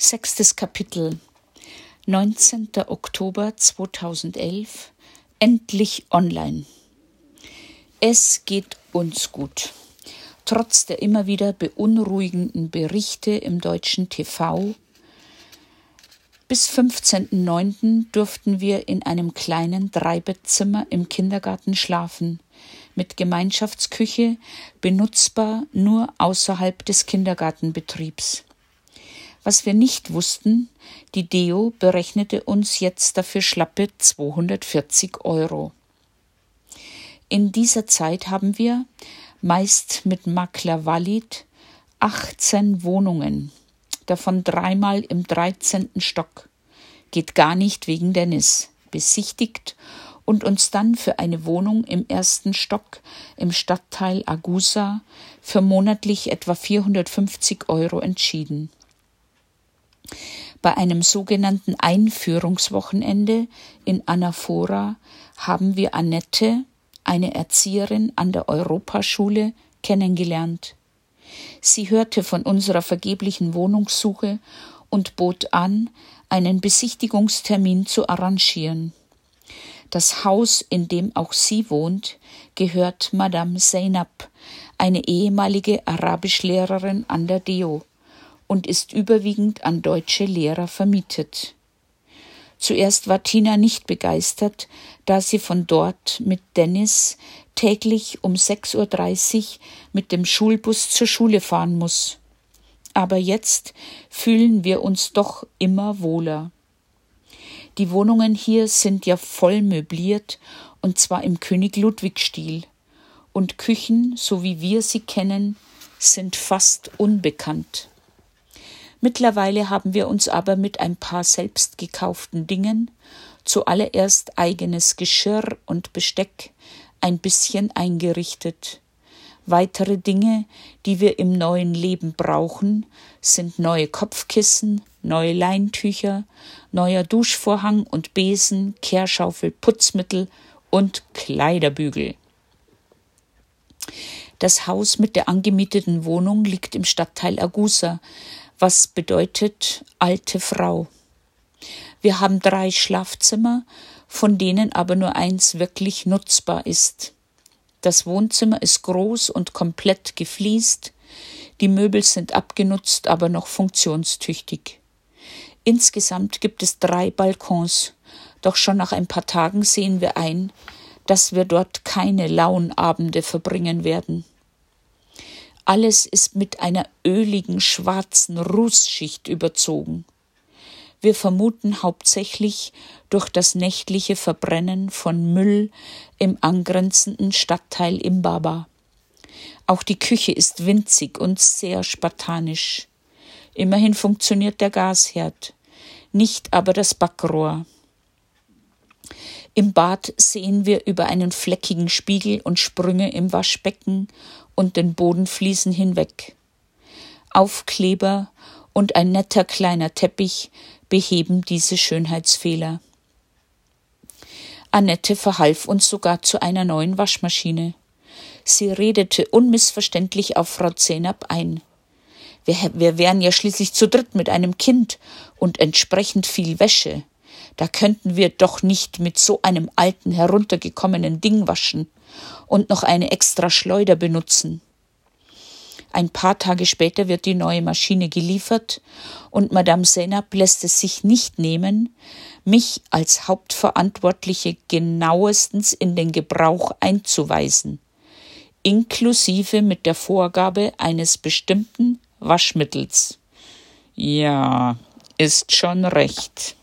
Sechstes Kapitel 19. Oktober 2011 Endlich online. Es geht uns gut. Trotz der immer wieder beunruhigenden Berichte im deutschen TV bis 15.09. durften wir in einem kleinen Dreibettzimmer im Kindergarten schlafen, mit Gemeinschaftsküche, benutzbar nur außerhalb des Kindergartenbetriebs. Was wir nicht wussten, die Deo berechnete uns jetzt dafür schlappe 240 Euro. In dieser Zeit haben wir, meist mit Makler Walid, 18 Wohnungen, davon dreimal im 13. Stock. Geht gar nicht wegen Dennis. Besichtigt und uns dann für eine Wohnung im ersten Stock im Stadtteil Agusa für monatlich etwa 450 Euro entschieden. Bei einem sogenannten Einführungswochenende in Anaphora haben wir Annette, eine Erzieherin an der Europaschule, kennengelernt. Sie hörte von unserer vergeblichen Wohnungssuche und bot an, einen Besichtigungstermin zu arrangieren. Das Haus, in dem auch sie wohnt, gehört Madame Zeynab, eine ehemalige Arabischlehrerin an der Deo und ist überwiegend an deutsche Lehrer vermietet. Zuerst war Tina nicht begeistert, da sie von dort mit Dennis täglich um 6.30 Uhr mit dem Schulbus zur Schule fahren muss. Aber jetzt fühlen wir uns doch immer wohler. Die Wohnungen hier sind ja voll möbliert und zwar im König Ludwig Stil. Und Küchen, so wie wir sie kennen, sind fast unbekannt. Mittlerweile haben wir uns aber mit ein paar selbst gekauften Dingen, zuallererst eigenes Geschirr und Besteck, ein bisschen eingerichtet. Weitere Dinge, die wir im neuen Leben brauchen, sind neue Kopfkissen, neue Leintücher, neuer Duschvorhang und Besen, Kehrschaufel, Putzmittel und Kleiderbügel. Das Haus mit der angemieteten Wohnung liegt im Stadtteil Agusa, was bedeutet alte Frau. Wir haben drei Schlafzimmer, von denen aber nur eins wirklich nutzbar ist. Das Wohnzimmer ist groß und komplett gefliest, die Möbel sind abgenutzt, aber noch funktionstüchtig. Insgesamt gibt es drei Balkons, doch schon nach ein paar Tagen sehen wir ein, dass wir dort keine lauen Abende verbringen werden. Alles ist mit einer öligen schwarzen Rußschicht überzogen. Wir vermuten hauptsächlich durch das nächtliche Verbrennen von Müll im angrenzenden Stadtteil Imbaba. Auch die Küche ist winzig und sehr spartanisch. Immerhin funktioniert der Gasherd, nicht aber das Backrohr. Im Bad sehen wir über einen fleckigen Spiegel und Sprünge im Waschbecken und den Bodenfliesen hinweg. Aufkleber und ein netter kleiner Teppich beheben diese Schönheitsfehler. Annette verhalf uns sogar zu einer neuen Waschmaschine. Sie redete unmissverständlich auf Frau Zehnab ein. Wir, wir wären ja schließlich zu dritt mit einem Kind und entsprechend viel Wäsche. Da könnten wir doch nicht mit so einem alten heruntergekommenen Ding waschen und noch eine extra Schleuder benutzen. Ein paar Tage später wird die neue Maschine geliefert und Madame Senab lässt es sich nicht nehmen, mich als Hauptverantwortliche genauestens in den Gebrauch einzuweisen, inklusive mit der Vorgabe eines bestimmten Waschmittels. Ja, ist schon recht.